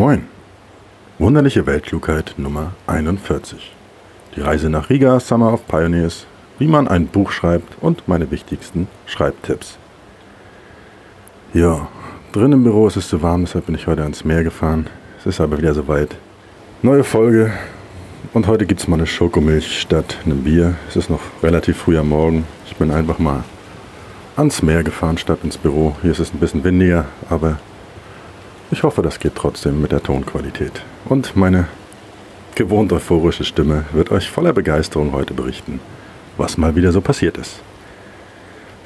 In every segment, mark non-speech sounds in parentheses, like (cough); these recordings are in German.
Moin. Wunderliche Weltklugheit Nummer 41. Die Reise nach Riga, Summer of Pioneers, wie man ein Buch schreibt und meine wichtigsten Schreibtipps. Ja, drin im Büro ist es zu warm, deshalb bin ich heute ans Meer gefahren. Es ist aber wieder soweit. Neue Folge. Und heute gibt es mal eine Schokomilch statt einem Bier. Es ist noch relativ früh am Morgen. Ich bin einfach mal ans Meer gefahren statt ins Büro. Hier ist es ein bisschen windiger, aber ich hoffe, das geht trotzdem mit der Tonqualität. Und meine gewohnt euphorische Stimme wird euch voller Begeisterung heute berichten, was mal wieder so passiert ist.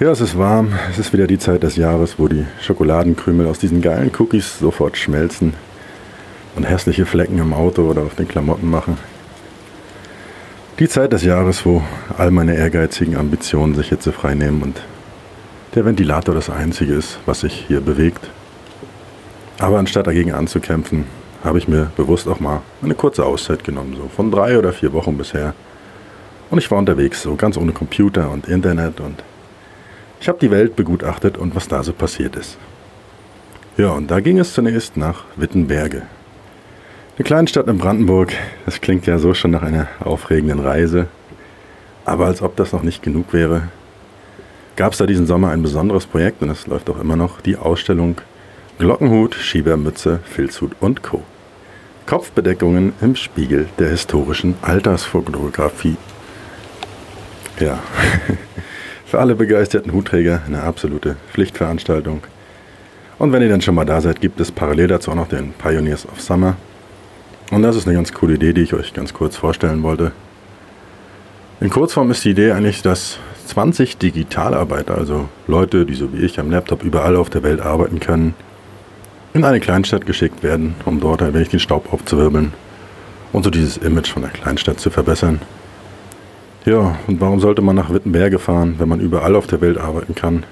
Ja, es ist warm. Es ist wieder die Zeit des Jahres, wo die Schokoladenkrümel aus diesen geilen Cookies sofort schmelzen und hässliche Flecken im Auto oder auf den Klamotten machen. Die Zeit des Jahres, wo all meine ehrgeizigen Ambitionen sich hitzefrei nehmen und der Ventilator das Einzige ist, was sich hier bewegt. Aber anstatt dagegen anzukämpfen, habe ich mir bewusst auch mal eine kurze Auszeit genommen, so von drei oder vier Wochen bisher. Und ich war unterwegs, so ganz ohne Computer und Internet und ich habe die Welt begutachtet und was da so passiert ist. Ja, und da ging es zunächst nach Wittenberge. Eine kleine Stadt in Brandenburg, das klingt ja so schon nach einer aufregenden Reise. Aber als ob das noch nicht genug wäre, gab es da diesen Sommer ein besonderes Projekt und es läuft auch immer noch die Ausstellung Glockenhut, Schiebermütze, Filzhut und Co. Kopfbedeckungen im Spiegel der historischen Altersfotografie. Ja, (laughs) für alle begeisterten Hutträger eine absolute Pflichtveranstaltung. Und wenn ihr dann schon mal da seid, gibt es parallel dazu auch noch den Pioneers of Summer. Und das ist eine ganz coole Idee, die ich euch ganz kurz vorstellen wollte. In Kurzform ist die Idee eigentlich, dass 20 Digitalarbeiter, also Leute, die so wie ich am Laptop überall auf der Welt arbeiten können, in eine Kleinstadt geschickt werden, um dort ein wenig den Staub aufzuwirbeln und so dieses Image von der Kleinstadt zu verbessern. Ja, und warum sollte man nach Wittenberge fahren, wenn man überall auf der Welt arbeiten kann?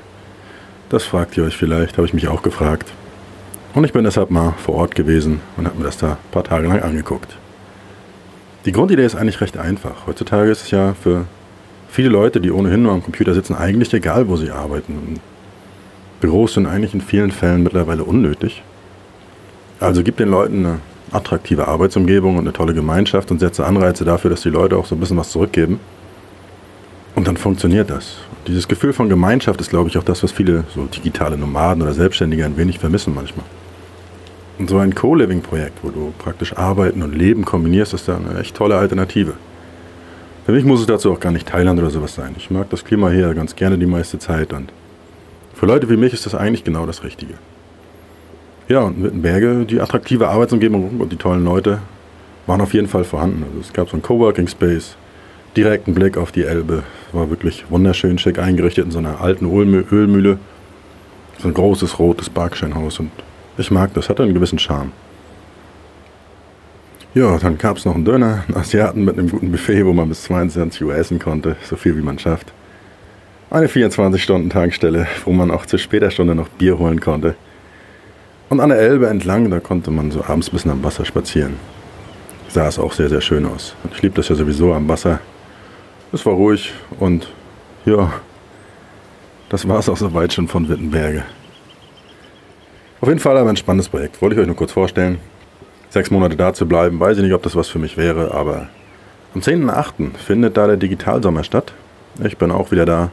Das fragt ihr euch vielleicht, habe ich mich auch gefragt. Und ich bin deshalb mal vor Ort gewesen und habe mir das da ein paar Tage lang angeguckt. Die Grundidee ist eigentlich recht einfach. Heutzutage ist es ja für viele Leute, die ohnehin nur am Computer sitzen, eigentlich egal, wo sie arbeiten. Büros sind eigentlich in vielen Fällen mittlerweile unnötig. Also gib den Leuten eine attraktive Arbeitsumgebung und eine tolle Gemeinschaft und setze Anreize dafür, dass die Leute auch so ein bisschen was zurückgeben. Und dann funktioniert das. Dieses Gefühl von Gemeinschaft ist, glaube ich, auch das, was viele so digitale Nomaden oder Selbstständige ein wenig vermissen manchmal. Und so ein Co-Living-Projekt, wo du praktisch Arbeiten und Leben kombinierst, ist da eine echt tolle Alternative. Für mich muss es dazu auch gar nicht Thailand oder sowas sein. Ich mag das Klima hier ganz gerne die meiste Zeit und für Leute wie mich ist das eigentlich genau das Richtige. Ja, und Wittenberge, die attraktive Arbeitsumgebung und die tollen Leute waren auf jeden Fall vorhanden. Also es gab so einen Coworking Space, direkten Blick auf die Elbe. War wirklich wunderschön schick eingerichtet in so einer alten Ölmühle. So ein großes rotes Backsteinhaus und ich mag das, hatte einen gewissen Charme. Ja, dann gab es noch einen Döner, einen Asiaten mit einem guten Buffet, wo man bis 22 Uhr essen konnte, so viel wie man schafft. Eine 24-Stunden-Tankstelle, wo man auch zu später Stunde noch Bier holen konnte. Und an der Elbe entlang, da konnte man so abends ein bisschen am Wasser spazieren. Sah es auch sehr, sehr schön aus. Ich liebe das ja sowieso am Wasser. Es war ruhig und ja, das war es auch soweit schon von Wittenberge. Auf jeden Fall aber ein spannendes Projekt. Wollte ich euch nur kurz vorstellen. Sechs Monate da zu bleiben, weiß ich nicht, ob das was für mich wäre, aber am 10.8. findet da der Digitalsommer statt. Ich bin auch wieder da.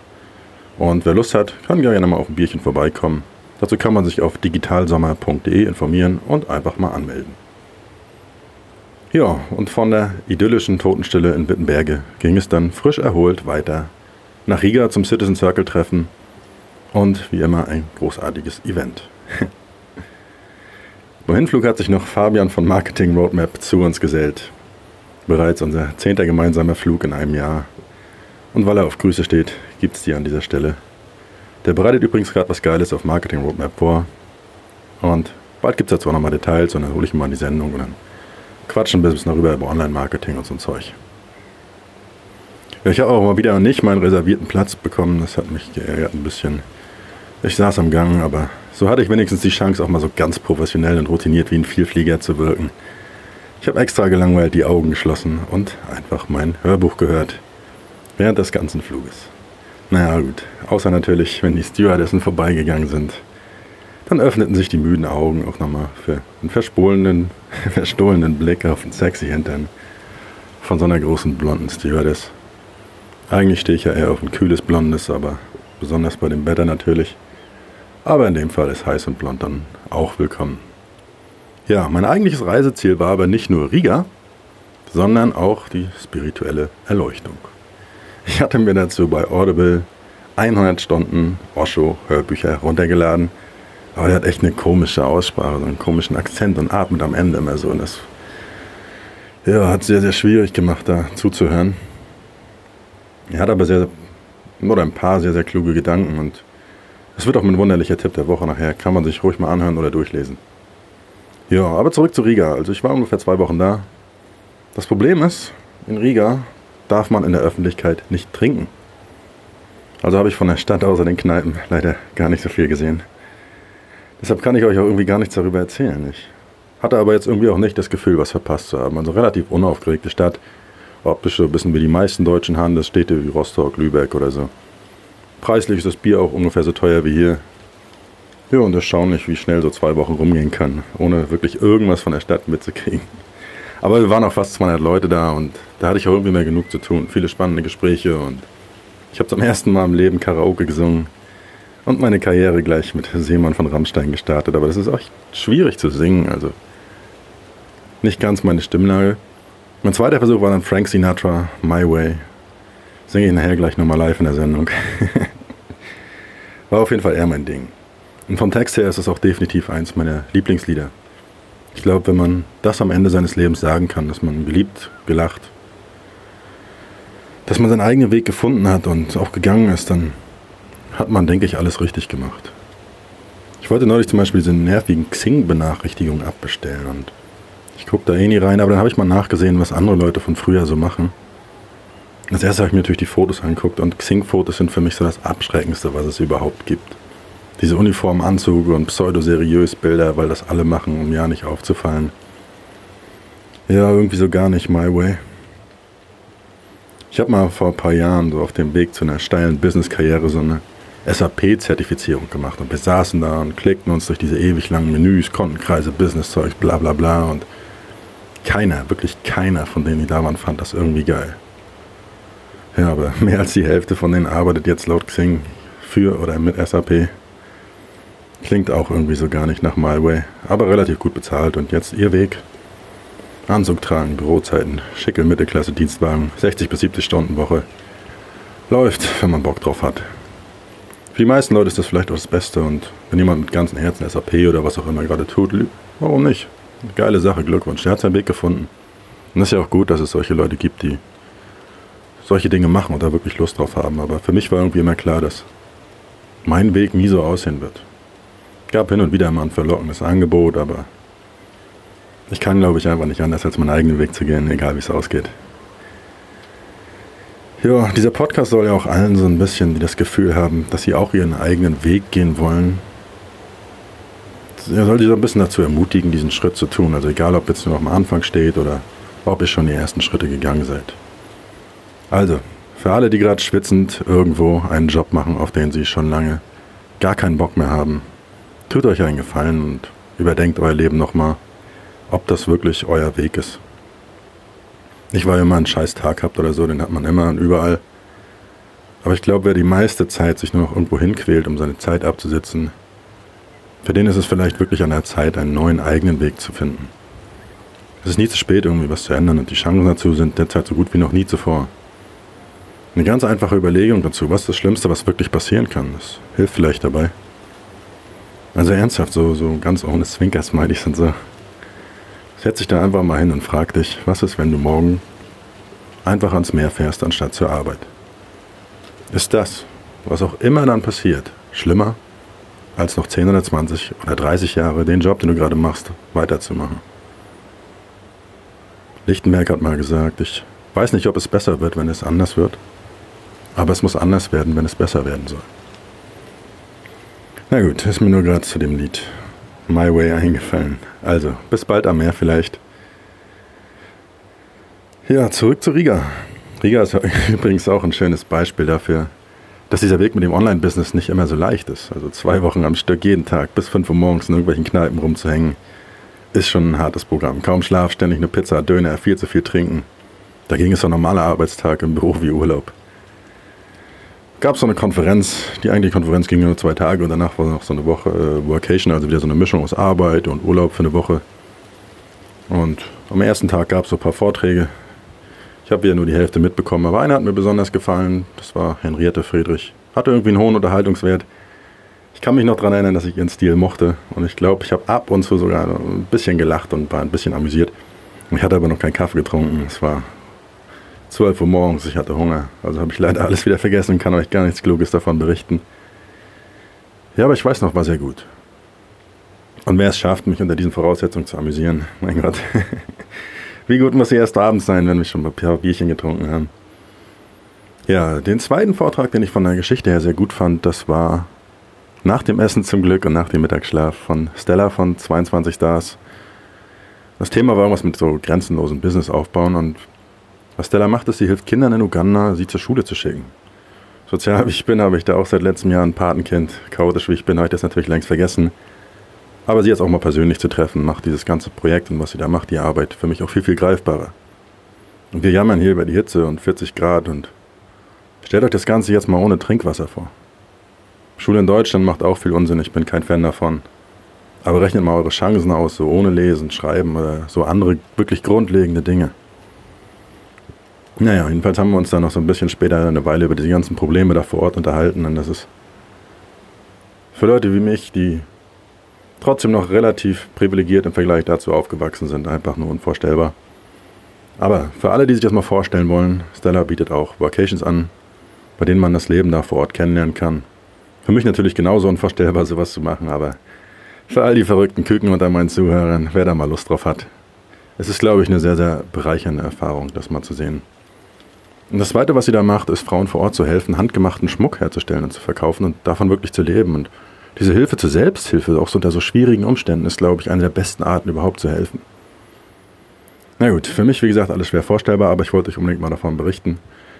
Und wer Lust hat, kann gerne mal auf ein Bierchen vorbeikommen. Dazu kann man sich auf digitalsommer.de informieren und einfach mal anmelden. Ja, und von der idyllischen Totenstille in Wittenberge ging es dann frisch erholt weiter nach Riga zum Citizen Circle Treffen und wie immer ein großartiges Event. (laughs) Beim Hinflug hat sich noch Fabian von Marketing Roadmap zu uns gesellt. Bereits unser zehnter gemeinsamer Flug in einem Jahr. Und weil er auf Grüße steht, gibt es die an dieser Stelle. Der bereitet übrigens gerade was Geiles auf Marketing Roadmap vor. Und bald gibt es dazu auch nochmal Details und dann hole ich ihn mal in die Sendung und dann quatschen ein bisschen darüber über Online-Marketing und so ein Zeug. Ich habe auch mal wieder nicht meinen reservierten Platz bekommen. Das hat mich geärgert ein bisschen. Ich saß am Gang, aber so hatte ich wenigstens die Chance, auch mal so ganz professionell und routiniert wie ein Vielflieger zu wirken. Ich habe extra gelangweilt die Augen geschlossen und einfach mein Hörbuch gehört. Während des ganzen Fluges. Naja, gut. Außer natürlich, wenn die Stewardessen vorbeigegangen sind. Dann öffneten sich die müden Augen auch nochmal für einen verstohlenen, (laughs) verstohlenen Blick auf den sexy Hintern von so einer großen blonden Stewardess. Eigentlich stehe ich ja eher auf ein kühles Blondes, aber besonders bei dem Wetter natürlich. Aber in dem Fall ist heiß und blond dann auch willkommen. Ja, mein eigentliches Reiseziel war aber nicht nur Riga, sondern auch die spirituelle Erleuchtung. Ich hatte mir dazu bei Audible 100 Stunden Osho-Hörbücher runtergeladen. Aber der hat echt eine komische Aussprache, so einen komischen Akzent und atmet am Ende immer so. Und das ja, hat sehr, sehr schwierig gemacht, da zuzuhören. Er hat aber sehr, oder ein paar sehr, sehr kluge Gedanken und es wird auch mein wunderlicher Tipp der Woche nachher. Kann man sich ruhig mal anhören oder durchlesen. Ja, aber zurück zu Riga. Also ich war ungefähr zwei Wochen da. Das Problem ist, in Riga darf man in der Öffentlichkeit nicht trinken. Also habe ich von der Stadt außer den Kneipen leider gar nicht so viel gesehen. Deshalb kann ich euch auch irgendwie gar nichts darüber erzählen. Ich hatte aber jetzt irgendwie auch nicht das Gefühl, was verpasst zu haben. Also relativ unaufgeregte Stadt. Optisch so ein bisschen wie die meisten deutschen Handelsstädte wie Rostock, Lübeck oder so. Preislich ist das Bier auch ungefähr so teuer wie hier. Ja, und erstaunlich, wie schnell so zwei Wochen rumgehen kann, ohne wirklich irgendwas von der Stadt mitzukriegen. Aber wir waren auch fast 200 Leute da und da hatte ich auch irgendwie mehr genug zu tun. Viele spannende Gespräche und ich habe zum ersten Mal im Leben Karaoke gesungen und meine Karriere gleich mit Seemann von Rammstein gestartet. Aber das ist auch schwierig zu singen, also nicht ganz meine Stimmlage. Mein zweiter Versuch war dann Frank Sinatra, My Way. Singe ich nachher gleich nochmal live in der Sendung. (laughs) War auf jeden Fall eher mein Ding. Und vom Text her ist es auch definitiv eins meiner Lieblingslieder. Ich glaube, wenn man das am Ende seines Lebens sagen kann, dass man geliebt, gelacht, dass man seinen eigenen Weg gefunden hat und auch gegangen ist, dann hat man, denke ich, alles richtig gemacht. Ich wollte neulich zum Beispiel diese nervigen Xing-Benachrichtigungen abbestellen und ich gucke da eh nie rein, aber dann habe ich mal nachgesehen, was andere Leute von früher so machen. Als erstes habe ich mir natürlich die Fotos angeguckt und Xing-Fotos sind für mich so das Abschreckendste, was es überhaupt gibt. Diese Uniformanzüge und pseudo-seriös Bilder, weil das alle machen, um ja nicht aufzufallen. Ja, irgendwie so gar nicht my way. Ich habe mal vor ein paar Jahren so auf dem Weg zu einer steilen Business-Karriere so eine SAP-Zertifizierung gemacht und wir saßen da und klickten uns durch diese ewig langen Menüs, Kontenkreise, Business-Zeug, bla bla bla und keiner, wirklich keiner von denen, die da waren, fand das irgendwie geil. Ja, aber (laughs) mehr als die Hälfte von denen arbeitet jetzt laut Xing für oder mit SAP. Klingt auch irgendwie so gar nicht nach MyWay, aber relativ gut bezahlt und jetzt ihr Weg. Anzug tragen, Bürozeiten, schicke Mittelklasse Dienstwagen, 60 bis 70 Stunden Woche. Läuft, wenn man Bock drauf hat. Für die meisten Leute ist das vielleicht auch das Beste und wenn jemand mit ganzem Herzen SAP oder was auch immer gerade tut, warum nicht? Geile Sache, Glückwunsch, der hat seinen Weg gefunden. Und es ist ja auch gut, dass es solche Leute gibt, die solche Dinge machen und da wirklich Lust drauf haben. Aber für mich war irgendwie immer klar, dass mein Weg nie so aussehen wird. Gab hin und wieder mal ein verlockendes Angebot, aber ich kann, glaube ich, einfach nicht anders, als meinen eigenen Weg zu gehen, egal wie es ausgeht. Ja, dieser Podcast soll ja auch allen so ein bisschen, die das Gefühl haben, dass sie auch ihren eigenen Weg gehen wollen, er soll sie so ein bisschen dazu ermutigen, diesen Schritt zu tun. Also egal, ob jetzt nur am Anfang steht oder ob ihr schon die ersten Schritte gegangen seid. Also, für alle, die gerade schwitzend irgendwo einen Job machen, auf den sie schon lange gar keinen Bock mehr haben, tut euch einen Gefallen und überdenkt euer Leben nochmal, ob das wirklich euer Weg ist. Nicht, weil ihr mal einen scheiß Tag habt oder so, den hat man immer und überall. Aber ich glaube, wer die meiste Zeit sich nur noch irgendwo hinquält, um seine Zeit abzusitzen, für den ist es vielleicht wirklich an der Zeit, einen neuen eigenen Weg zu finden. Es ist nie zu spät, irgendwie was zu ändern und die Chancen dazu sind derzeit so gut wie noch nie zuvor. Eine ganz einfache Überlegung dazu, was das Schlimmste, was wirklich passieren kann, das hilft vielleicht dabei. Also ernsthaft, so, so ganz ohne Zwinker-Smileys und so. Setz dich da einfach mal hin und frag dich, was ist, wenn du morgen einfach ans Meer fährst, anstatt zur Arbeit? Ist das, was auch immer dann passiert, schlimmer, als noch 10 oder 20 oder 30 Jahre den Job, den du gerade machst, weiterzumachen? Lichtenberg hat mal gesagt, ich weiß nicht, ob es besser wird, wenn es anders wird. Aber es muss anders werden, wenn es besser werden soll. Na gut, ist mir nur gerade zu dem Lied My Way eingefallen. Also, bis bald am Meer vielleicht. Ja, zurück zu Riga. Riga ist (laughs) übrigens auch ein schönes Beispiel dafür, dass dieser Weg mit dem Online-Business nicht immer so leicht ist. Also zwei Wochen am Stück, jeden Tag bis 5 Uhr morgens in irgendwelchen Kneipen rumzuhängen, ist schon ein hartes Programm. Kaum Schlaf, ständig eine Pizza, Döner, viel zu viel trinken. Dagegen ist ein normaler Arbeitstag im Büro wie Urlaub. Gab es so eine Konferenz, die eigentliche Konferenz ging nur zwei Tage und danach war noch so eine Woche äh, Workation, also wieder so eine Mischung aus Arbeit und Urlaub für eine Woche. Und am ersten Tag gab es so ein paar Vorträge. Ich habe wieder nur die Hälfte mitbekommen, aber einer hat mir besonders gefallen. Das war Henriette Friedrich. Hatte irgendwie einen hohen Unterhaltungswert. Ich kann mich noch daran erinnern, dass ich ihren Stil mochte. Und ich glaube, ich habe ab und zu sogar ein bisschen gelacht und war ein bisschen amüsiert. Ich hatte aber noch keinen Kaffee getrunken. Es war 12 Uhr morgens, ich hatte Hunger. Also habe ich leider alles wieder vergessen und kann euch gar nichts Kluges davon berichten. Ja, aber ich weiß noch, war sehr gut. Und wer es schafft, mich unter diesen Voraussetzungen zu amüsieren, mein Gott. (laughs) Wie gut muss sie erst abends sein, wenn wir schon ein paar Bierchen getrunken haben. Ja, den zweiten Vortrag, den ich von der Geschichte her sehr gut fand, das war nach dem Essen zum Glück und nach dem Mittagsschlaf von Stella von 22 Stars. Das Thema war irgendwas mit so grenzenlosen Business aufbauen und was Stella macht, ist, sie hilft Kindern in Uganda, sie zur Schule zu schicken. Sozial wie ich bin, habe ich da auch seit letztem Jahr ein Patenkind. Chaotisch wie ich bin, habe ich das natürlich längst vergessen. Aber sie jetzt auch mal persönlich zu treffen, macht dieses ganze Projekt und was sie da macht, die Arbeit, für mich auch viel, viel greifbarer. Und wir jammern hier über die Hitze und 40 Grad und stellt euch das Ganze jetzt mal ohne Trinkwasser vor. Schule in Deutschland macht auch viel Unsinn, ich bin kein Fan davon. Aber rechnet mal eure Chancen aus, so ohne Lesen, Schreiben oder so andere wirklich grundlegende Dinge. Naja, jedenfalls haben wir uns dann noch so ein bisschen später eine Weile über diese ganzen Probleme da vor Ort unterhalten. Und das ist für Leute wie mich, die trotzdem noch relativ privilegiert im Vergleich dazu aufgewachsen sind, einfach nur unvorstellbar. Aber für alle, die sich das mal vorstellen wollen, Stella bietet auch Vacations an, bei denen man das Leben da vor Ort kennenlernen kann. Für mich natürlich genauso unvorstellbar, sowas zu machen, aber für all die verrückten Küken unter meinen Zuhörern, wer da mal Lust drauf hat. Es ist, glaube ich, eine sehr, sehr bereichernde Erfahrung, das mal zu sehen. Und das Zweite, was sie da macht, ist Frauen vor Ort zu helfen, handgemachten Schmuck herzustellen und zu verkaufen und davon wirklich zu leben. Und diese Hilfe zur Selbsthilfe, auch so unter so schwierigen Umständen, ist, glaube ich, eine der besten Arten, überhaupt zu helfen. Na gut, für mich, wie gesagt, alles schwer vorstellbar, aber ich wollte euch unbedingt mal davon berichten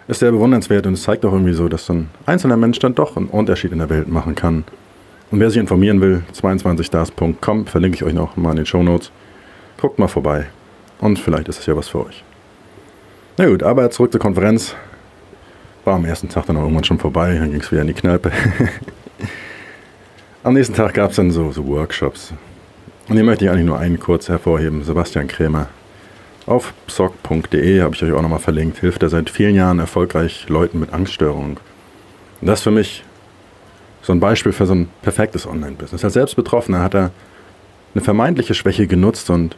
ist sehr bewundernswert und es zeigt auch irgendwie so, dass so ein einzelner Mensch dann doch einen Unterschied in der Welt machen kann. Und wer sich informieren will, 22stars.com, verlinke ich euch noch mal in den Show Notes. Guckt mal vorbei. Und vielleicht ist es ja was für euch. Na gut, aber zurück zur Konferenz. War am ersten Tag dann auch irgendwann schon vorbei, dann ging es wieder in die Kneipe. (laughs) am nächsten Tag gab es dann so, so Workshops. Und hier möchte ich eigentlich nur einen kurz hervorheben. Sebastian Krämer auf psoc.de habe ich euch auch nochmal verlinkt. Hilft er seit vielen Jahren erfolgreich Leuten mit Angststörungen. Und das ist für mich so ein Beispiel für so ein perfektes Online-Business. Als selbst Betroffener hat er eine vermeintliche Schwäche genutzt und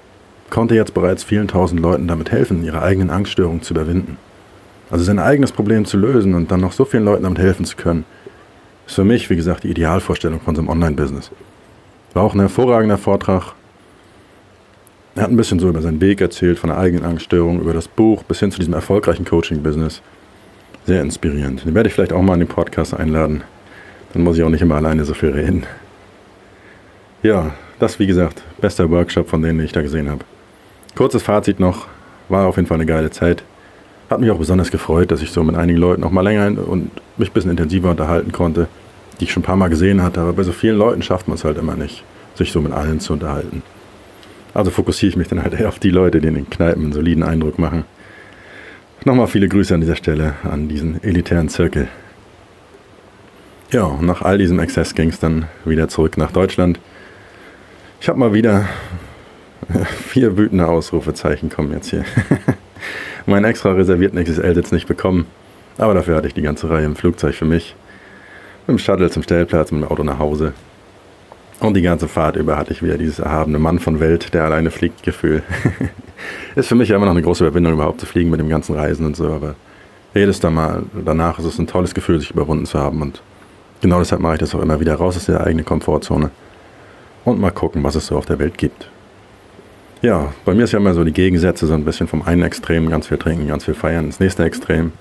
konnte jetzt bereits vielen tausend Leuten damit helfen, ihre eigenen Angststörungen zu überwinden. Also sein eigenes Problem zu lösen und dann noch so vielen Leuten damit helfen zu können, ist für mich, wie gesagt, die Idealvorstellung von so einem Online-Business. War auch ein hervorragender Vortrag, er hat ein bisschen so über seinen Weg erzählt, von der eigenen Angststörung, über das Buch bis hin zu diesem erfolgreichen Coaching-Business. Sehr inspirierend. Den werde ich vielleicht auch mal in den Podcast einladen. Dann muss ich auch nicht immer alleine so viel reden. Ja, das wie gesagt, bester Workshop von denen, ich da gesehen habe. Kurzes Fazit noch, war auf jeden Fall eine geile Zeit. Hat mich auch besonders gefreut, dass ich so mit einigen Leuten noch mal länger und mich ein bisschen intensiver unterhalten konnte, die ich schon ein paar Mal gesehen hatte. Aber bei so vielen Leuten schafft man es halt immer nicht, sich so mit allen zu unterhalten. Also fokussiere ich mich dann halt eher auf die Leute, die in den Kneipen einen soliden Eindruck machen. Nochmal viele Grüße an dieser Stelle an diesen elitären Zirkel. Ja, nach all diesem Exzess ging es dann wieder zurück nach Deutschland. Ich habe mal wieder (laughs) vier wütende Ausrufezeichen kommen jetzt hier. (laughs) Meinen extra reservierten XSL-Sitz nicht bekommen, aber dafür hatte ich die ganze Reihe im Flugzeug für mich. Mit dem Shuttle zum Stellplatz, mit dem Auto nach Hause. Und die ganze Fahrt über hatte ich wieder dieses erhabene Mann von Welt, der alleine fliegt, Gefühl. (laughs) ist für mich ja immer noch eine große Überwindung, überhaupt zu fliegen mit dem ganzen Reisen und so, aber jedes Mal danach ist es ein tolles Gefühl, sich überwunden zu haben. Und genau deshalb mache ich das auch immer wieder raus aus der eigenen Komfortzone und mal gucken, was es so auf der Welt gibt. Ja, bei mir ist ja immer so die Gegensätze, so ein bisschen vom einen Extrem ganz viel trinken, ganz viel feiern, ins nächste Extrem.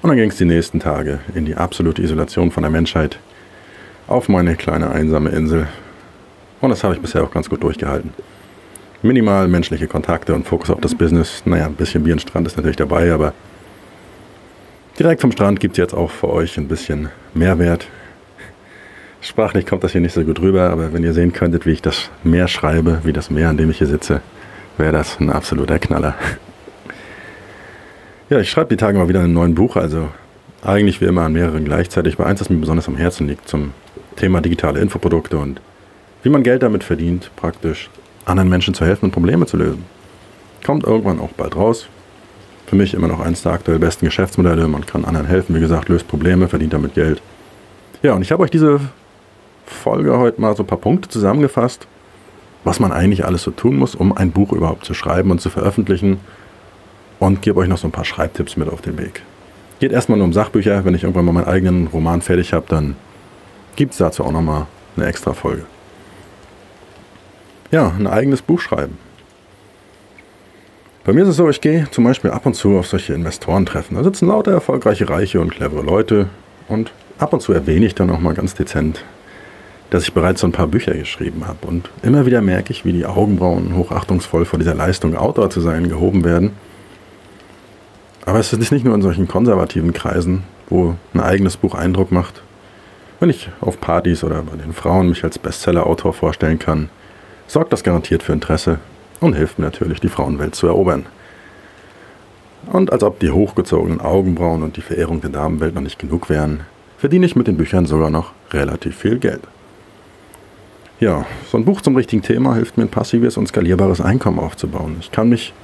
Und dann ging es die nächsten Tage in die absolute Isolation von der Menschheit auf meine kleine einsame Insel und das habe ich bisher auch ganz gut durchgehalten. Minimal menschliche Kontakte und Fokus auf das Business. Naja, ein bisschen Bier und Strand ist natürlich dabei, aber direkt vom Strand gibt es jetzt auch für euch ein bisschen Mehrwert. Sprachlich kommt das hier nicht so gut rüber, aber wenn ihr sehen könntet, wie ich das Meer schreibe, wie das Meer, an dem ich hier sitze, wäre das ein absoluter Knaller. Ja, ich schreibe die Tage mal wieder ein neues Buch, also eigentlich wie immer an mehreren gleichzeitig, aber eins, das mir besonders am Herzen liegt, zum Thema digitale Infoprodukte und wie man Geld damit verdient, praktisch anderen Menschen zu helfen und Probleme zu lösen. Kommt irgendwann auch bald raus. Für mich immer noch eines der aktuell besten Geschäftsmodelle. Man kann anderen helfen, wie gesagt, löst Probleme, verdient damit Geld. Ja, und ich habe euch diese Folge heute mal so ein paar Punkte zusammengefasst, was man eigentlich alles so tun muss, um ein Buch überhaupt zu schreiben und zu veröffentlichen. Und gebe euch noch so ein paar Schreibtipps mit auf den Weg. Geht erstmal nur um Sachbücher. Wenn ich irgendwann mal meinen eigenen Roman fertig habe, dann gibt es dazu auch nochmal eine extra Folge. Ja, ein eigenes Buch schreiben. Bei mir ist es so, ich gehe zum Beispiel ab und zu auf solche Investorentreffen. Da sitzen lauter erfolgreiche, reiche und clevere Leute und ab und zu erwähne ich dann auch mal ganz dezent, dass ich bereits so ein paar Bücher geschrieben habe. Und immer wieder merke ich, wie die Augenbrauen hochachtungsvoll vor dieser Leistung, Autor zu sein, gehoben werden. Aber es ist nicht nur in solchen konservativen Kreisen, wo ein eigenes Buch Eindruck macht. Wenn ich auf Partys oder bei den Frauen mich als Bestseller-Autor vorstellen kann, sorgt das garantiert für Interesse und hilft mir natürlich, die Frauenwelt zu erobern. Und als ob die hochgezogenen Augenbrauen und die Verehrung der Damenwelt noch nicht genug wären, verdiene ich mit den Büchern sogar noch relativ viel Geld. Ja, so ein Buch zum richtigen Thema hilft mir ein passives und skalierbares Einkommen aufzubauen. Ich kann mich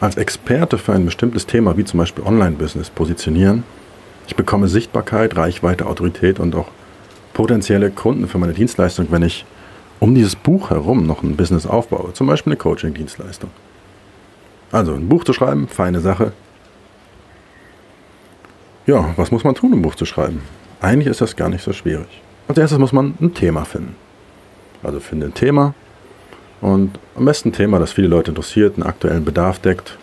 als Experte für ein bestimmtes Thema, wie zum Beispiel Online-Business, positionieren. Ich bekomme Sichtbarkeit, Reichweite, Autorität und auch potenzielle Kunden für meine Dienstleistung, wenn ich um dieses Buch herum noch ein Business aufbaue, zum Beispiel eine Coaching-Dienstleistung. Also ein Buch zu schreiben, feine Sache. Ja, was muss man tun, um ein Buch zu schreiben? Eigentlich ist das gar nicht so schwierig. Als erstes muss man ein Thema finden. Also finde ein Thema, und am besten ein Thema, das viele Leute interessiert, einen aktuellen Bedarf deckt.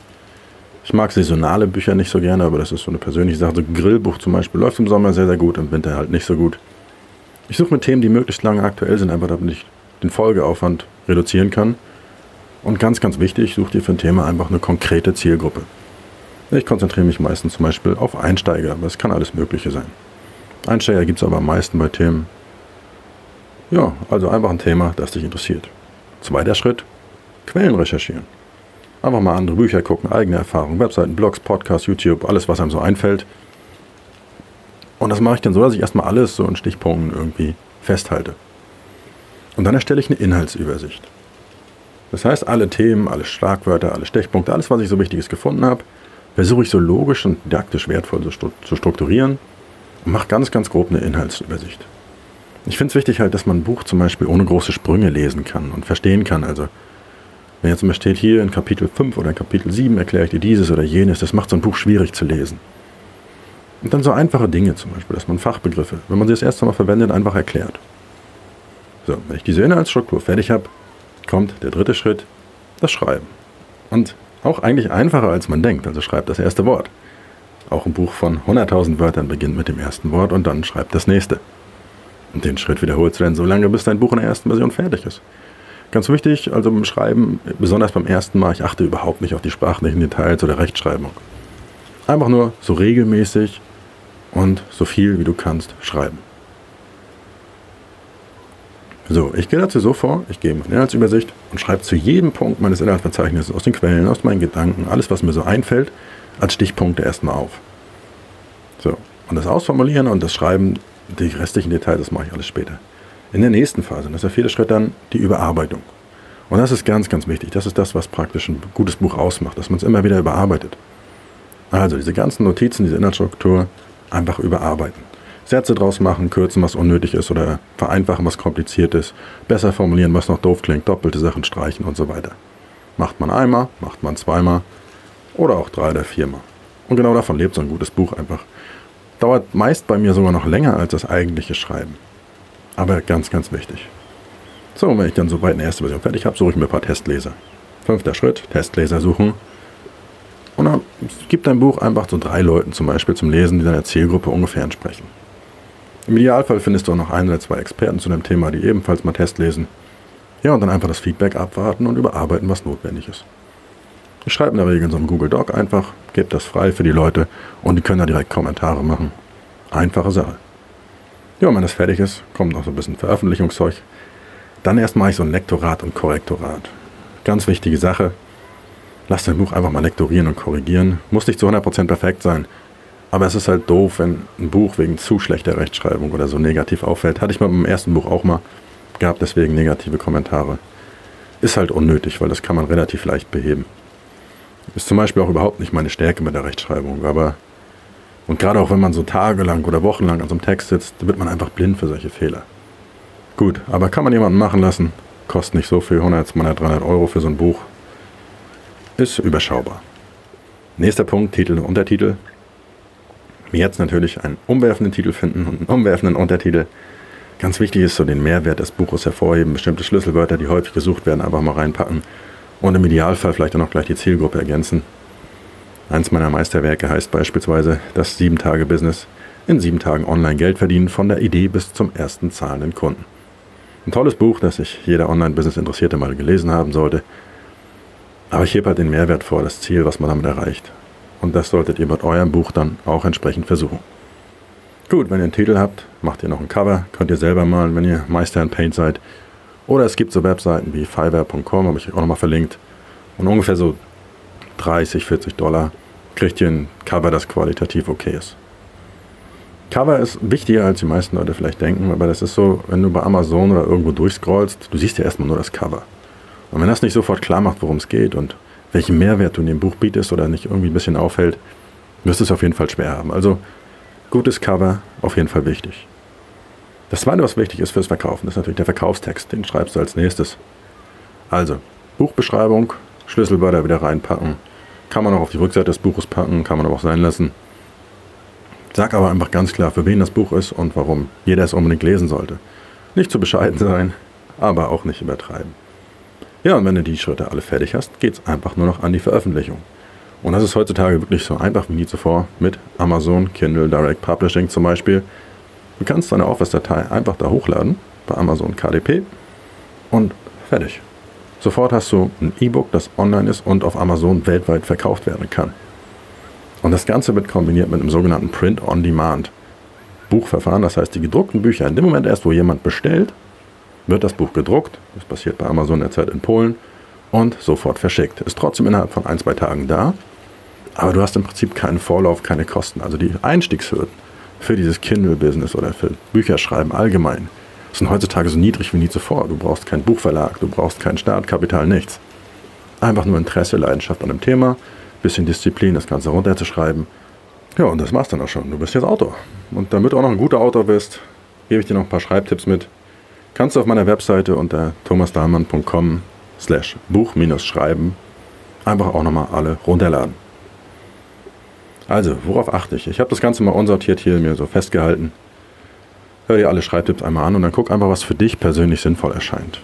Ich mag saisonale Bücher nicht so gerne, aber das ist so eine persönliche Sache. So ein Grillbuch zum Beispiel läuft im Sommer sehr, sehr gut, im Winter halt nicht so gut. Ich suche mir Themen, die möglichst lange aktuell sind, einfach damit ich den Folgeaufwand reduzieren kann. Und ganz, ganz wichtig, ich suche dir für ein Thema einfach eine konkrete Zielgruppe. Ich konzentriere mich meistens zum Beispiel auf Einsteiger, aber es kann alles Mögliche sein. Einsteiger gibt es aber am meisten bei Themen. Ja, also einfach ein Thema, das dich interessiert. Zweiter Schritt, Quellen recherchieren. Einfach mal andere Bücher gucken, eigene Erfahrungen, Webseiten, Blogs, Podcasts, YouTube, alles, was einem so einfällt. Und das mache ich dann so, dass ich erstmal alles so in Stichpunkten irgendwie festhalte. Und dann erstelle ich eine Inhaltsübersicht. Das heißt, alle Themen, alle Schlagwörter, alle Stechpunkte, alles, was ich so Wichtiges gefunden habe, versuche ich so logisch und didaktisch wertvoll zu strukturieren und mache ganz, ganz grob eine Inhaltsübersicht. Ich finde es wichtig halt, dass man ein Buch zum Beispiel ohne große Sprünge lesen kann und verstehen kann. Also, wenn jetzt mal steht, hier in Kapitel 5 oder in Kapitel 7 erkläre ich dir dieses oder jenes, das macht so ein Buch schwierig zu lesen. Und dann so einfache Dinge zum Beispiel, dass man Fachbegriffe, wenn man sie das erste Mal verwendet, einfach erklärt. So, wenn ich diese Inhaltsstruktur fertig habe, kommt der dritte Schritt, das Schreiben. Und auch eigentlich einfacher als man denkt, also schreibt das erste Wort. Auch ein Buch von 100.000 Wörtern beginnt mit dem ersten Wort und dann schreibt das nächste. Den Schritt wiederholst du dann so lange, bis dein Buch in der ersten Version fertig ist. Ganz wichtig, also beim Schreiben, besonders beim ersten Mal, ich achte überhaupt nicht auf die sprachlichen Details oder Rechtschreibung. Einfach nur so regelmäßig und so viel wie du kannst schreiben. So, ich gehe dazu so vor, ich gebe meine Inhaltsübersicht und schreibe zu jedem Punkt meines Inhaltsverzeichnisses aus den Quellen, aus meinen Gedanken, alles, was mir so einfällt, als Stichpunkte erstmal auf. So, und das Ausformulieren und das Schreiben die restlichen Details, das mache ich alles später. In der nächsten Phase, das ist der vierte Schritt dann, die Überarbeitung. Und das ist ganz, ganz wichtig. Das ist das, was praktisch ein gutes Buch ausmacht, dass man es immer wieder überarbeitet. Also diese ganzen Notizen, diese Inhaltsstruktur einfach überarbeiten. Sätze draus machen, kürzen, was unnötig ist oder vereinfachen, was kompliziert ist, besser formulieren, was noch doof klingt, doppelte Sachen streichen und so weiter. Macht man einmal, macht man zweimal oder auch drei oder viermal. Und genau davon lebt so ein gutes Buch einfach dauert meist bei mir sogar noch länger als das eigentliche Schreiben. Aber ganz, ganz wichtig. So, wenn ich dann soweit eine erste Version fertig habe, suche ich mir ein paar Testleser. Fünfter Schritt, Testleser suchen. Und dann gibt dein Buch einfach zu drei Leuten zum Beispiel zum Lesen, die deiner Zielgruppe ungefähr entsprechen. Im Idealfall findest du auch noch ein oder zwei Experten zu dem Thema, die ebenfalls mal Test lesen. Ja, und dann einfach das Feedback abwarten und überarbeiten, was notwendig ist. Ich schreibe in der Regel in so einem Google Doc einfach, gebe das frei für die Leute und die können da direkt Kommentare machen. Einfache Sache. Ja, wenn das fertig ist, kommt noch so ein bisschen Veröffentlichungszeug. Dann erst mache ich so ein Lektorat und Korrektorat. Ganz wichtige Sache. Lass dein Buch einfach mal lektorieren und korrigieren. Muss nicht zu 100% perfekt sein. Aber es ist halt doof, wenn ein Buch wegen zu schlechter Rechtschreibung oder so negativ auffällt. Hatte ich mal beim ersten Buch auch mal. Gab deswegen negative Kommentare. Ist halt unnötig, weil das kann man relativ leicht beheben. Ist zum Beispiel auch überhaupt nicht meine Stärke mit der Rechtschreibung. Aber und gerade auch wenn man so tagelang oder wochenlang an so einem Text sitzt, wird man einfach blind für solche Fehler. Gut, aber kann man jemanden machen lassen. Kostet nicht so viel, 100, 200, 300 Euro für so ein Buch. Ist überschaubar. Nächster Punkt, Titel und Untertitel. Jetzt natürlich einen umwerfenden Titel finden und einen umwerfenden Untertitel. Ganz wichtig ist so den Mehrwert des Buches hervorheben, bestimmte Schlüsselwörter, die häufig gesucht werden, einfach mal reinpacken und im Idealfall vielleicht auch noch gleich die Zielgruppe ergänzen. Eins meiner Meisterwerke heißt beispielsweise das 7-Tage-Business. In sieben Tagen online Geld verdienen, von der Idee bis zum ersten zahlenden Kunden. Ein tolles Buch, das sich jeder Online-Business-Interessierte mal gelesen haben sollte. Aber ich hebe halt den Mehrwert vor, das Ziel, was man damit erreicht. Und das solltet ihr mit eurem Buch dann auch entsprechend versuchen. Gut, wenn ihr einen Titel habt, macht ihr noch ein Cover, könnt ihr selber malen, wenn ihr Meister in Paint seid. Oder es gibt so Webseiten wie fiverr.com, habe ich auch nochmal verlinkt. Und ungefähr so 30, 40 Dollar kriegt ihr ein Cover, das qualitativ okay ist. Cover ist wichtiger, als die meisten Leute vielleicht denken, aber das ist so, wenn du bei Amazon oder irgendwo durchscrollst, du siehst ja erstmal nur das Cover. Und wenn das nicht sofort klar macht, worum es geht und welchen Mehrwert du in dem Buch bietest oder nicht irgendwie ein bisschen auffällt, wirst du es auf jeden Fall schwer haben. Also gutes Cover, auf jeden Fall wichtig. Das zweite, was wichtig ist fürs Verkaufen, ist natürlich der Verkaufstext. Den schreibst du als nächstes. Also, Buchbeschreibung, Schlüsselwörter wieder reinpacken. Kann man auch auf die Rückseite des Buches packen, kann man aber auch sein lassen. Sag aber einfach ganz klar, für wen das Buch ist und warum jeder es unbedingt lesen sollte. Nicht zu bescheiden sein, aber auch nicht übertreiben. Ja, und wenn du die Schritte alle fertig hast, geht es einfach nur noch an die Veröffentlichung. Und das ist heutzutage wirklich so einfach wie nie zuvor mit Amazon Kindle Direct Publishing zum Beispiel. Du kannst deine Office-Datei einfach da hochladen bei Amazon KDP und fertig. Sofort hast du ein E-Book, das online ist und auf Amazon weltweit verkauft werden kann. Und das Ganze wird kombiniert mit einem sogenannten Print-on-Demand. Buchverfahren, das heißt die gedruckten Bücher, in dem Moment erst, wo jemand bestellt, wird das Buch gedruckt, das passiert bei Amazon derzeit in Polen, und sofort verschickt. Ist trotzdem innerhalb von ein, zwei Tagen da, aber du hast im Prinzip keinen Vorlauf, keine Kosten. Also die Einstiegshürden für dieses Kindle-Business oder für Bücherschreiben allgemein sind heutzutage so niedrig wie nie zuvor. Du brauchst keinen Buchverlag, du brauchst kein Startkapital, nichts. Einfach nur Interesse, Leidenschaft an dem Thema bisschen Disziplin, das Ganze runterzuschreiben. Ja, und das machst du dann auch schon. Du bist jetzt Autor. Und damit du auch noch ein guter Autor bist, gebe ich dir noch ein paar Schreibtipps mit. Kannst du auf meiner Webseite unter thomasdahlmann.com slash Buch-Schreiben einfach auch nochmal alle runterladen. Also, worauf achte ich? Ich habe das Ganze mal unsortiert hier mir so festgehalten. Hör dir alle Schreibtipps einmal an und dann guck einfach, was für dich persönlich sinnvoll erscheint.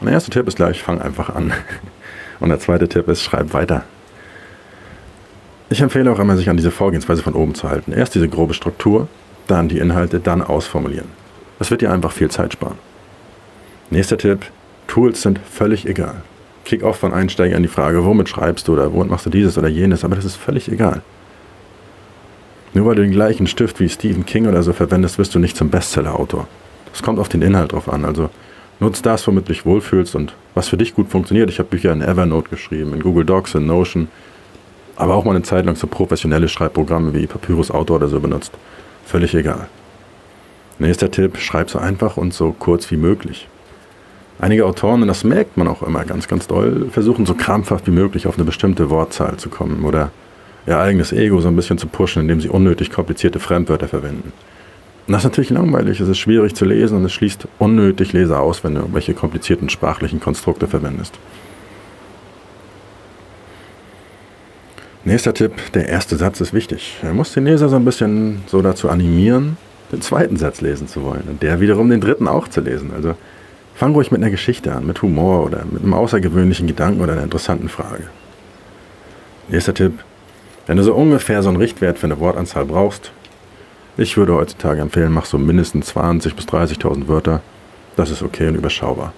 Und der erste Tipp ist gleich, fang einfach an. (laughs) Und der zweite Tipp ist, schreib weiter. Ich empfehle auch immer, sich an diese Vorgehensweise von oben zu halten. Erst diese grobe Struktur, dann die Inhalte, dann ausformulieren. Das wird dir einfach viel Zeit sparen. Nächster Tipp, Tools sind völlig egal. Krieg oft von Einsteigern die Frage, womit schreibst du oder womit machst du dieses oder jenes, aber das ist völlig egal. Nur weil du den gleichen Stift wie Stephen King oder so verwendest, wirst du nicht zum Bestseller-Autor. Es kommt auf den Inhalt drauf an. Also nutz das, womit du dich wohlfühlst und was für dich gut funktioniert. Ich habe Bücher in Evernote geschrieben, in Google Docs, in Notion, aber auch mal eine Zeit lang so professionelle Schreibprogramme wie Papyrus Autor oder so benutzt. Völlig egal. Nächster Tipp, schreib so einfach und so kurz wie möglich. Einige Autoren, und das merkt man auch immer ganz, ganz doll, versuchen so krampfhaft wie möglich auf eine bestimmte Wortzahl zu kommen oder ihr eigenes Ego so ein bisschen zu pushen, indem sie unnötig komplizierte Fremdwörter verwenden. Und das ist natürlich langweilig, es ist schwierig zu lesen und es schließt unnötig Leser aus, wenn du irgendwelche komplizierten sprachlichen Konstrukte verwendest. Nächster Tipp, der erste Satz ist wichtig. Er muss den Leser so ein bisschen so dazu animieren, den zweiten Satz lesen zu wollen und der wiederum den dritten auch zu lesen. Also fang ruhig mit einer Geschichte an, mit Humor oder mit einem außergewöhnlichen Gedanken oder einer interessanten Frage. Nächster Tipp, wenn du so ungefähr so einen Richtwert für eine Wortanzahl brauchst, ich würde heutzutage empfehlen, mach so mindestens 20.000 bis 30.000 Wörter. Das ist okay und überschaubar.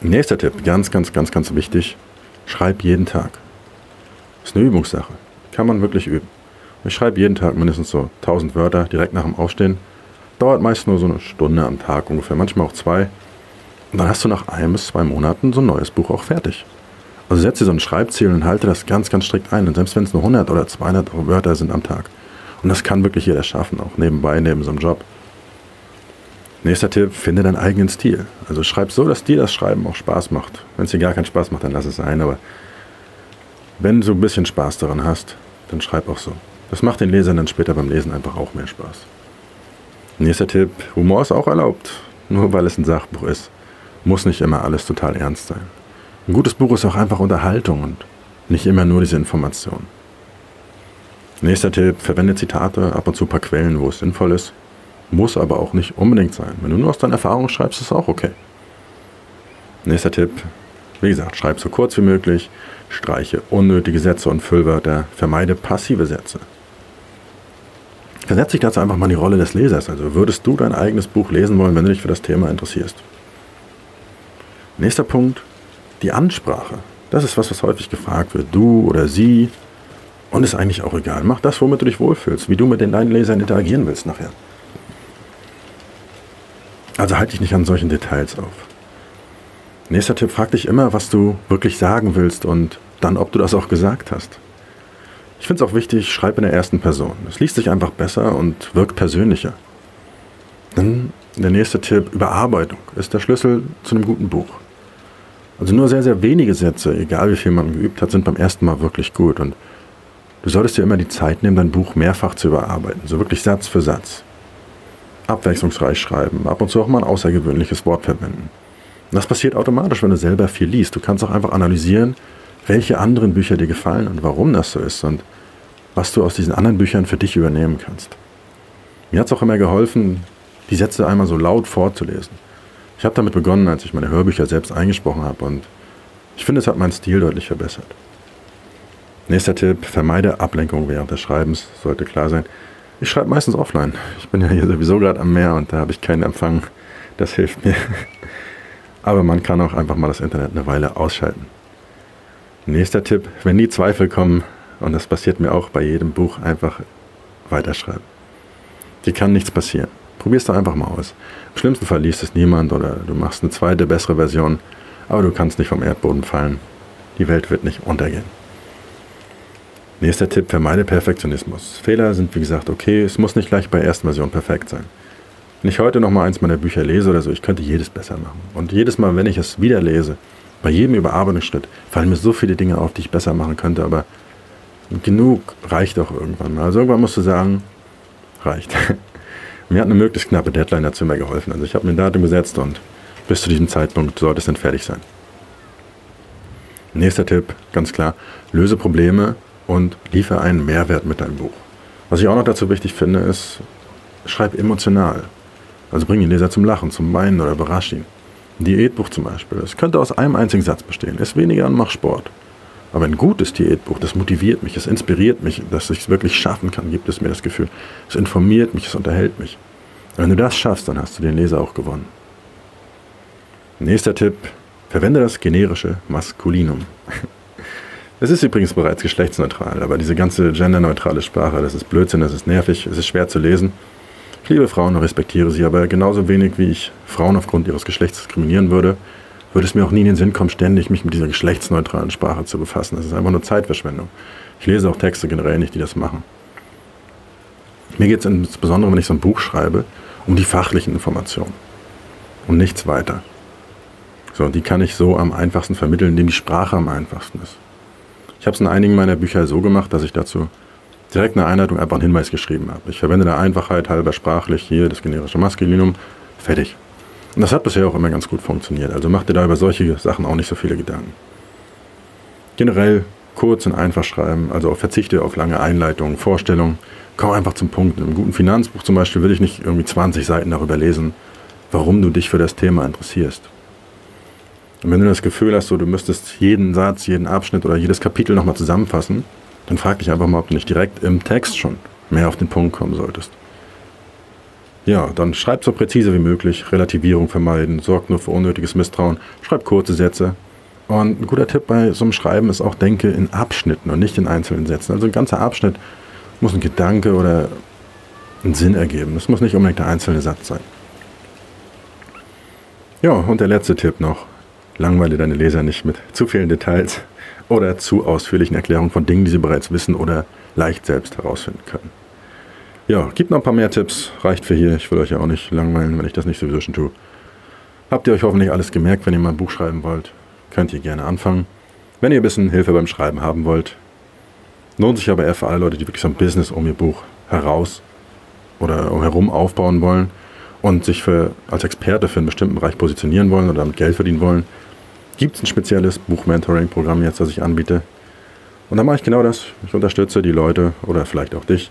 Nächster Tipp, ganz, ganz, ganz, ganz wichtig, schreib jeden Tag. Ist eine Übungssache. Kann man wirklich üben. Ich schreibe jeden Tag mindestens so 1000 Wörter direkt nach dem Aufstehen. Dauert meist nur so eine Stunde am Tag ungefähr, manchmal auch zwei. Und dann hast du nach einem bis zwei Monaten so ein neues Buch auch fertig. Also setze so ein Schreibziel und halte das ganz, ganz strikt ein. Und selbst wenn es nur 100 oder 200 Wörter sind am Tag. Und das kann wirklich jeder schaffen, auch nebenbei, neben so einem Job. Nächster Tipp, finde deinen eigenen Stil. Also schreib so, dass dir das Schreiben auch Spaß macht. Wenn es dir gar keinen Spaß macht, dann lass es sein. Aber wenn du ein bisschen Spaß daran hast, dann schreib auch so. Das macht den Lesern dann später beim Lesen einfach auch mehr Spaß. Nächster Tipp, Humor ist auch erlaubt. Nur weil es ein Sachbuch ist, muss nicht immer alles total ernst sein. Ein gutes Buch ist auch einfach Unterhaltung und nicht immer nur diese Information. Nächster Tipp, verwende Zitate, ab und zu ein paar Quellen, wo es sinnvoll ist. Muss aber auch nicht unbedingt sein. Wenn du nur aus deinen Erfahrungen schreibst, ist es auch okay. Nächster Tipp, wie gesagt, schreib so kurz wie möglich, streiche unnötige Sätze und Füllwörter, vermeide passive Sätze. Versetz dich dazu einfach mal in die Rolle des Lesers. Also würdest du dein eigenes Buch lesen wollen, wenn du dich für das Thema interessierst? Nächster Punkt, die Ansprache. Das ist was, was häufig gefragt wird. Du oder sie. Und ist eigentlich auch egal. Mach das, womit du dich wohlfühlst, wie du mit den deinen Lesern interagieren willst nachher. Also halte dich nicht an solchen Details auf. Nächster Tipp, frag dich immer, was du wirklich sagen willst und dann, ob du das auch gesagt hast. Ich finde es auch wichtig, schreib in der ersten Person. Es liest sich einfach besser und wirkt persönlicher. Dann der nächste Tipp, Überarbeitung ist der Schlüssel zu einem guten Buch. Also nur sehr, sehr wenige Sätze, egal wie viel man geübt hat, sind beim ersten Mal wirklich gut. Und du solltest dir immer die Zeit nehmen, dein Buch mehrfach zu überarbeiten. So wirklich Satz für Satz. Abwechslungsreich schreiben, ab und zu auch mal ein außergewöhnliches Wort verwenden. Und das passiert automatisch, wenn du selber viel liest. Du kannst auch einfach analysieren, welche anderen Bücher dir gefallen und warum das so ist und was du aus diesen anderen Büchern für dich übernehmen kannst. Mir hat es auch immer geholfen, die Sätze einmal so laut vorzulesen. Ich habe damit begonnen, als ich meine Hörbücher selbst eingesprochen habe und ich finde, es hat meinen Stil deutlich verbessert. Nächster Tipp, vermeide Ablenkung während des Schreibens, sollte klar sein. Ich schreibe meistens offline. Ich bin ja hier sowieso gerade am Meer und da habe ich keinen Empfang. Das hilft mir. (laughs) Aber man kann auch einfach mal das Internet eine Weile ausschalten. Nächster Tipp, wenn die Zweifel kommen, und das passiert mir auch bei jedem Buch, einfach weiterschreiben. Dir kann nichts passieren. Probier es doch einfach mal aus. Im schlimmsten Fall liest es niemand oder du machst eine zweite, bessere Version, aber du kannst nicht vom Erdboden fallen. Die Welt wird nicht untergehen. Nächster Tipp, vermeide Perfektionismus. Fehler sind wie gesagt okay, es muss nicht gleich bei der ersten Version perfekt sein. Wenn ich heute nochmal eins meiner Bücher lese oder so, ich könnte jedes besser machen. Und jedes Mal, wenn ich es wieder lese, bei jedem Überarbeitungsschritt, fallen mir so viele Dinge auf, die ich besser machen könnte, aber genug reicht auch irgendwann mal. Also irgendwann musst du sagen, reicht. (laughs) Mir hat eine möglichst knappe Deadline dazu immer geholfen. Also ich habe mir ein Datum gesetzt und bis zu diesem Zeitpunkt sollte es dann fertig sein. Nächster Tipp, ganz klar, löse Probleme und liefere einen Mehrwert mit deinem Buch. Was ich auch noch dazu wichtig finde, ist, schreib emotional. Also bring den Leser zum Lachen, zum Weinen oder überrasch ihn. Ein Diätbuch zum Beispiel. Es könnte aus einem einzigen Satz bestehen. Ess weniger und mach Sport. Aber ein gutes Diätbuch, das motiviert mich, es inspiriert mich, dass ich es wirklich schaffen kann, gibt es mir das Gefühl. Es informiert mich, es unterhält mich. Wenn du das schaffst, dann hast du den Leser auch gewonnen. Nächster Tipp, verwende das generische Maskulinum. (laughs) Es ist übrigens bereits geschlechtsneutral, aber diese ganze genderneutrale Sprache, das ist Blödsinn, das ist nervig, es ist schwer zu lesen. Ich liebe Frauen und respektiere sie, aber genauso wenig wie ich Frauen aufgrund ihres Geschlechts diskriminieren würde, würde es mir auch nie in den Sinn kommen, ständig mich mit dieser geschlechtsneutralen Sprache zu befassen. Das ist einfach nur Zeitverschwendung. Ich lese auch Texte generell nicht, die das machen. Mir geht es insbesondere, wenn ich so ein Buch schreibe, um die fachlichen Informationen und nichts weiter. So, die kann ich so am einfachsten vermitteln, indem die Sprache am einfachsten ist. Ich habe es in einigen meiner Bücher so gemacht, dass ich dazu direkt eine Einleitung einfach einen Hinweis geschrieben habe. Ich verwende der Einfachheit halber sprachlich hier das generische Maskulinum. Fertig. Und das hat bisher auch immer ganz gut funktioniert. Also mach dir da über solche Sachen auch nicht so viele Gedanken. Generell kurz und einfach schreiben, also verzichte auf lange Einleitungen, Vorstellungen. Komm einfach zum Punkt. Einem guten Finanzbuch zum Beispiel will ich nicht irgendwie 20 Seiten darüber lesen, warum du dich für das Thema interessierst. Und wenn du das Gefühl hast, so, du müsstest jeden Satz, jeden Abschnitt oder jedes Kapitel nochmal zusammenfassen, dann frag dich einfach mal, ob du nicht direkt im Text schon mehr auf den Punkt kommen solltest. Ja, dann schreib so präzise wie möglich, Relativierung vermeiden, sorgt nur für unnötiges Misstrauen, schreib kurze Sätze. Und ein guter Tipp bei so einem Schreiben ist auch, denke in Abschnitten und nicht in einzelnen Sätzen. Also ein ganzer Abschnitt muss ein Gedanke oder ein Sinn ergeben. Das muss nicht unbedingt der einzelne Satz sein. Ja, und der letzte Tipp noch. Langweile deine Leser nicht mit zu vielen Details oder zu ausführlichen Erklärungen von Dingen, die sie bereits wissen oder leicht selbst herausfinden können. Ja, gibt noch ein paar mehr Tipps. Reicht für hier. Ich will euch ja auch nicht langweilen, wenn ich das nicht sowieso schon tue. Habt ihr euch hoffentlich alles gemerkt, wenn ihr mal ein Buch schreiben wollt? Könnt ihr gerne anfangen. Wenn ihr ein bisschen Hilfe beim Schreiben haben wollt, lohnt sich aber eher für alle Leute, die wirklich so ein Business um ihr Buch heraus oder herum aufbauen wollen und sich für, als Experte für einen bestimmten Bereich positionieren wollen oder damit Geld verdienen wollen, gibt es ein spezielles Buch-Mentoring-Programm jetzt, das ich anbiete. Und da mache ich genau das. Ich unterstütze die Leute oder vielleicht auch dich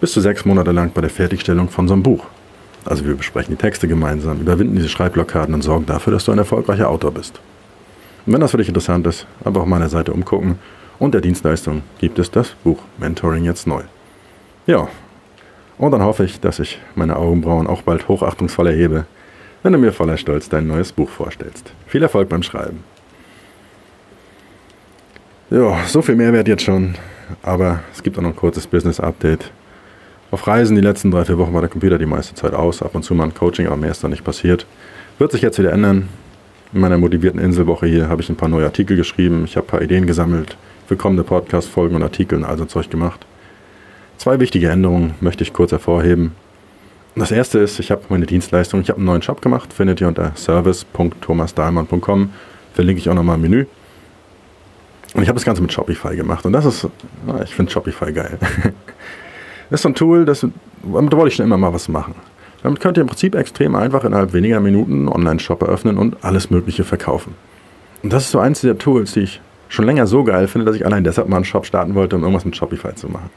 bis zu sechs Monate lang bei der Fertigstellung von so einem Buch. Also wir besprechen die Texte gemeinsam, überwinden diese Schreibblockaden und sorgen dafür, dass du ein erfolgreicher Autor bist. Und wenn das für dich interessant ist, einfach auf meiner Seite umgucken. Und der Dienstleistung gibt es das Buch Mentoring jetzt neu. Ja, und dann hoffe ich, dass ich meine Augenbrauen auch bald hochachtungsvoll erhebe, wenn du mir voller Stolz dein neues Buch vorstellst. Viel Erfolg beim Schreiben. Ja, so viel Mehrwert jetzt schon, aber es gibt auch noch ein kurzes Business-Update. Auf Reisen die letzten drei, vier Wochen war der Computer die meiste Zeit aus, ab und zu mal ein Coaching, aber mehr ist da nicht passiert. Wird sich jetzt wieder ändern. In meiner motivierten Inselwoche hier habe ich ein paar neue Artikel geschrieben, ich habe ein paar Ideen gesammelt für kommende Podcast-Folgen und Artikel und all so Zeug gemacht. Zwei wichtige Änderungen möchte ich kurz hervorheben. Das erste ist, ich habe meine Dienstleistung, ich habe einen neuen Shop gemacht, findet ihr unter service.thomasdahlmann.com. Verlinke ich auch nochmal im Menü. Und ich habe das Ganze mit Shopify gemacht. Und das ist, ich finde Shopify geil. (laughs) Das ist so ein Tool, das, damit wollte ich schon immer mal was machen. Damit könnt ihr im Prinzip extrem einfach innerhalb weniger Minuten einen Online-Shop eröffnen und alles Mögliche verkaufen. Und das ist so eins der Tools, die ich schon länger so geil finde, dass ich allein deshalb mal einen Shop starten wollte, um irgendwas mit Shopify zu machen.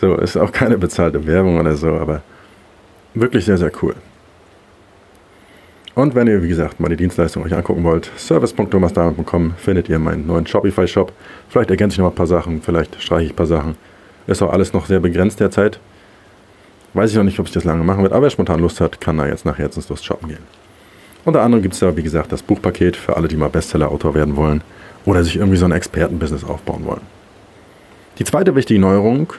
So, ist auch keine bezahlte Werbung oder so, aber wirklich sehr, sehr cool. Und wenn ihr, wie gesagt, mal die Dienstleistung euch angucken wollt, service.thomasdamen.com findet ihr meinen neuen Shopify-Shop. Vielleicht ergänze ich noch ein paar Sachen, vielleicht streiche ich ein paar Sachen. Ist auch alles noch sehr begrenzt derzeit. Weiß ich noch nicht, ob sich das lange machen wird, aber wer spontan Lust hat, kann da jetzt nach Herzenslust shoppen gehen. Unter anderem gibt es da, wie gesagt, das Buchpaket für alle, die mal Bestseller-Autor werden wollen oder sich irgendwie so ein Expertenbusiness aufbauen wollen. Die zweite wichtige Neuerung,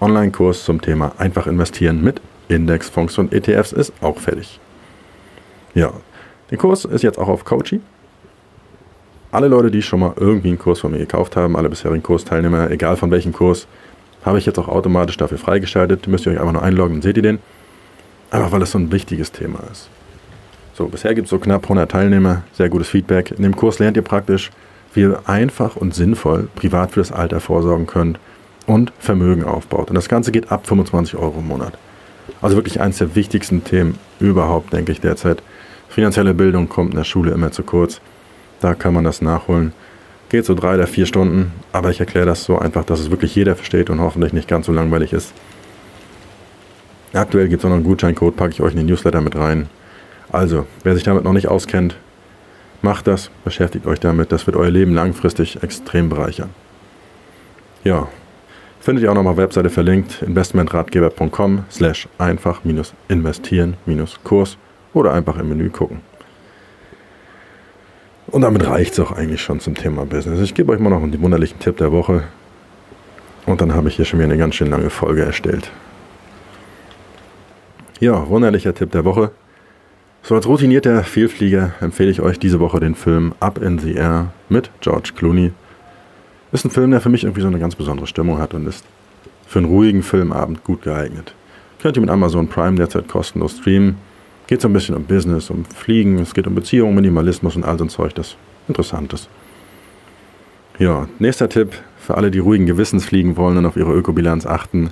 Online-Kurs zum Thema einfach investieren mit Indexfonds und ETFs ist auch fertig. Ja, der Kurs ist jetzt auch auf Coachy. Alle Leute, die schon mal irgendwie einen Kurs von mir gekauft haben, alle bisherigen Kursteilnehmer, egal von welchem Kurs, habe ich jetzt auch automatisch dafür freigeschaltet. Müsst ihr euch einfach nur einloggen, dann seht ihr den. Einfach weil es so ein wichtiges Thema ist. So, bisher gibt es so knapp 100 Teilnehmer, sehr gutes Feedback. In dem Kurs lernt ihr praktisch, wie ihr einfach und sinnvoll privat für das Alter vorsorgen könnt und Vermögen aufbaut. Und das Ganze geht ab 25 Euro im Monat. Also wirklich eines der wichtigsten Themen überhaupt, denke ich derzeit. Finanzielle Bildung kommt in der Schule immer zu kurz. Da kann man das nachholen. Geht so drei oder vier Stunden, aber ich erkläre das so einfach, dass es wirklich jeder versteht und hoffentlich nicht ganz so langweilig ist. Aktuell gibt es auch noch einen Gutscheincode, packe ich euch in den Newsletter mit rein. Also, wer sich damit noch nicht auskennt, macht das, beschäftigt euch damit, das wird euer Leben langfristig extrem bereichern. Ja, findet ihr auch nochmal Webseite verlinkt, investmentratgeber.com slash einfach-investieren-kurs oder einfach im Menü gucken. Und damit reicht es auch eigentlich schon zum Thema Business. Ich gebe euch mal noch einen wunderlichen Tipp der Woche. Und dann habe ich hier schon wieder eine ganz schön lange Folge erstellt. Ja, wunderlicher Tipp der Woche. So als routinierter Vielflieger empfehle ich euch diese Woche den Film Up in the Air mit George Clooney. Ist ein Film, der für mich irgendwie so eine ganz besondere Stimmung hat und ist für einen ruhigen Filmabend gut geeignet. Könnt ihr mit Amazon Prime derzeit kostenlos streamen. Geht so ein bisschen um Business, um Fliegen, es geht um Beziehungen, Minimalismus und all so ein Zeug, das interessant ist. Ja, nächster Tipp für alle, die ruhigen Gewissens fliegen wollen und auf ihre Ökobilanz achten.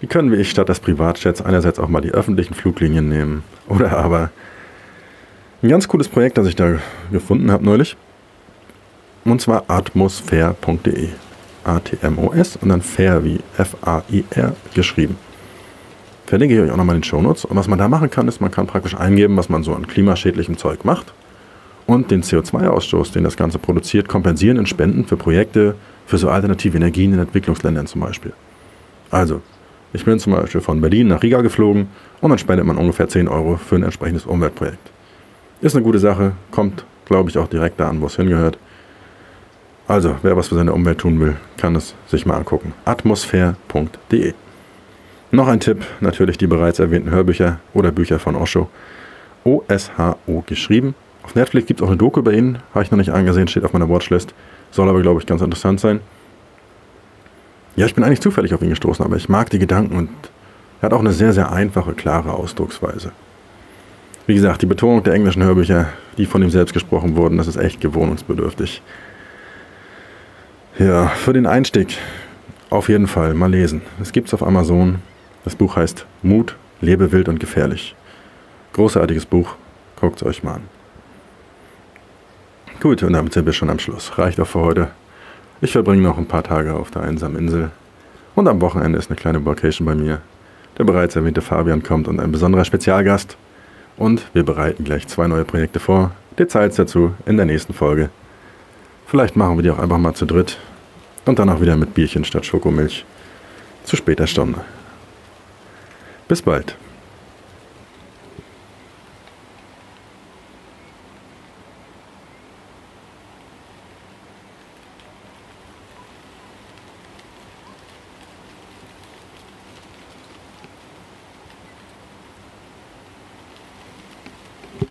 Wie können wir statt des Privatjets einerseits auch mal die öffentlichen Fluglinien nehmen? Oder aber ein ganz cooles Projekt, das ich da gefunden habe neulich. Und zwar atmosphäre.de. A-T-M-O-S und dann fair wie F-A-I-R geschrieben. Verlinke ich euch auch nochmal in den Shownotes. Und was man da machen kann, ist, man kann praktisch eingeben, was man so an klimaschädlichem Zeug macht und den CO2-Ausstoß, den das Ganze produziert, kompensieren in Spenden für Projekte für so alternative Energien in Entwicklungsländern zum Beispiel. Also, ich bin zum Beispiel von Berlin nach Riga geflogen und dann spendet man ungefähr 10 Euro für ein entsprechendes Umweltprojekt. Ist eine gute Sache, kommt, glaube ich, auch direkt da an, wo es hingehört. Also, wer was für seine Umwelt tun will, kann es sich mal angucken. atmosphäre.de. Noch ein Tipp, natürlich die bereits erwähnten Hörbücher oder Bücher von Osho. O-S-H-O geschrieben. Auf Netflix gibt es auch eine Doku über ihn, habe ich noch nicht angesehen, steht auf meiner Watchlist. Soll aber, glaube ich, ganz interessant sein. Ja, ich bin eigentlich zufällig auf ihn gestoßen, aber ich mag die Gedanken und er hat auch eine sehr, sehr einfache, klare Ausdrucksweise. Wie gesagt, die Betonung der englischen Hörbücher, die von ihm selbst gesprochen wurden, das ist echt gewohnungsbedürftig. Ja, für den Einstieg auf jeden Fall mal lesen. Es gibt es auf Amazon. Das Buch heißt Mut, lebe wild und gefährlich. Großartiges Buch. Guckt es euch mal an. Gut, und damit sind wir schon am Schluss. Reicht auch für heute. Ich verbringe noch ein paar Tage auf der einsamen Insel. Und am Wochenende ist eine kleine Vacation bei mir. Der bereits erwähnte Fabian kommt und ein besonderer Spezialgast. Und wir bereiten gleich zwei neue Projekte vor. Details dazu in der nächsten Folge. Vielleicht machen wir die auch einfach mal zu dritt. Und dann auch wieder mit Bierchen statt Schokomilch. Zu später Stunde. Bis bald.